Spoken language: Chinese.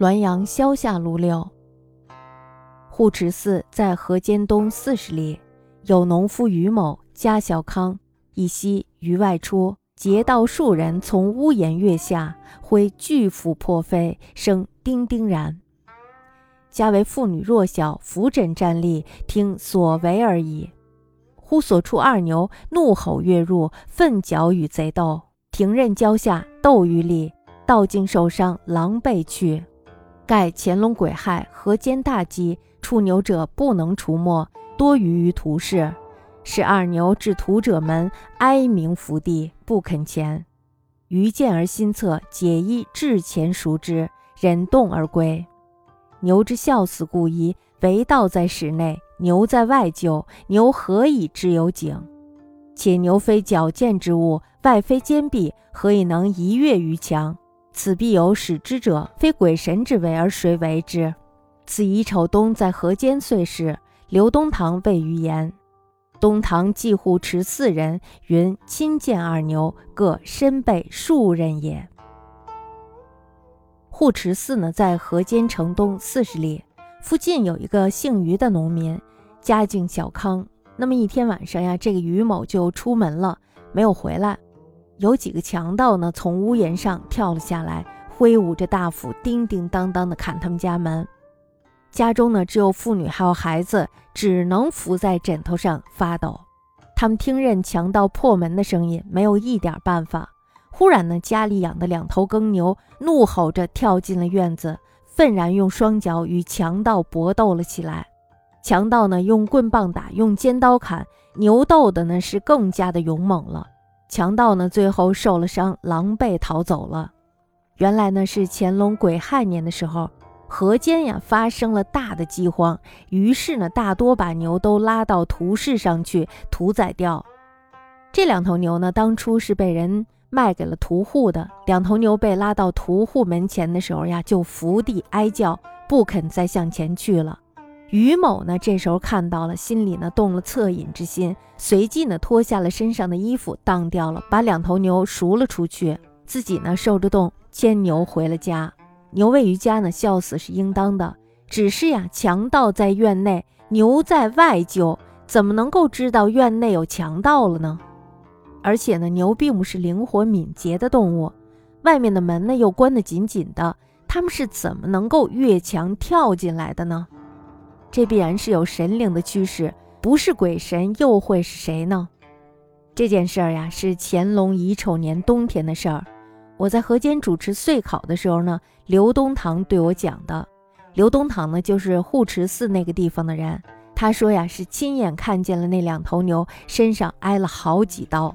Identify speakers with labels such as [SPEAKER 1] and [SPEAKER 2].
[SPEAKER 1] 滦阳萧下路六。护持寺在河间东四十里，有农夫于某家小康，一夕于外出，劫道数人从屋檐跃下，挥巨斧破飞，声叮叮然。家为妇女弱小，扶枕站立，听所为而已。忽所出二牛，怒吼跃入，奋脚与贼斗，停刃交下，斗于力，道竟受伤，狼狈去。盖乾隆癸亥，河间大饥，触牛者不能除没，多余于途市，使二牛至屠者门，哀鸣伏地，不肯前。余见而心恻，解衣至前赎之，忍动而归。牛之孝死故衣，唯道在室内，牛在外厩，牛何以知有井？且牛非矫健之物，外非坚壁，何以能一跃于墙？此必有使之者，非鬼神之为，而谁为之？此乙丑冬在河间岁时，刘东堂谓于言。东堂继护持四人，云亲见二牛，各身背数人也。护持寺呢，在河间城东四十里，附近有一个姓于的农民，家境小康。那么一天晚上呀，这个于某就出门了，没有回来。有几个强盗呢，从屋檐上跳了下来，挥舞着大斧，叮叮当当的砍他们家门。家中呢，只有妇女还有孩子，只能伏在枕头上发抖。他们听任强盗破门的声音，没有一点办法。忽然呢，家里养的两头耕牛怒吼着跳进了院子，愤然用双脚与强盗搏斗了起来。强盗呢，用棍棒打，用尖刀砍，牛斗的呢是更加的勇猛了。强盗呢，最后受了伤，狼狈逃走了。原来呢，是乾隆癸亥年的时候，河间呀发生了大的饥荒，于是呢，大多把牛都拉到屠市上去屠宰掉。这两头牛呢，当初是被人卖给了屠户的。两头牛被拉到屠户门前的时候呀，就伏地哀叫，不肯再向前去了。于某呢，这时候看到了，心里呢动了恻隐之心，随即呢脱下了身上的衣服，当掉了，把两头牛赎了出去，自己呢受着冻牵牛回了家。牛位于家呢，笑死是应当的。只是呀，强盗在院内，牛在外厩，怎么能够知道院内有强盗了呢？而且呢，牛并不是灵活敏捷的动物，外面的门呢又关得紧紧的，他们是怎么能够越墙跳进来的呢？这必然是有神灵的驱使，不是鬼神又会是谁呢？这件事儿呀，是乾隆乙丑年冬天的事儿。我在河间主持岁考的时候呢，刘东堂对我讲的。刘东堂呢，就是护持寺那个地方的人。他说呀，是亲眼看见了那两头牛身上挨了好几刀。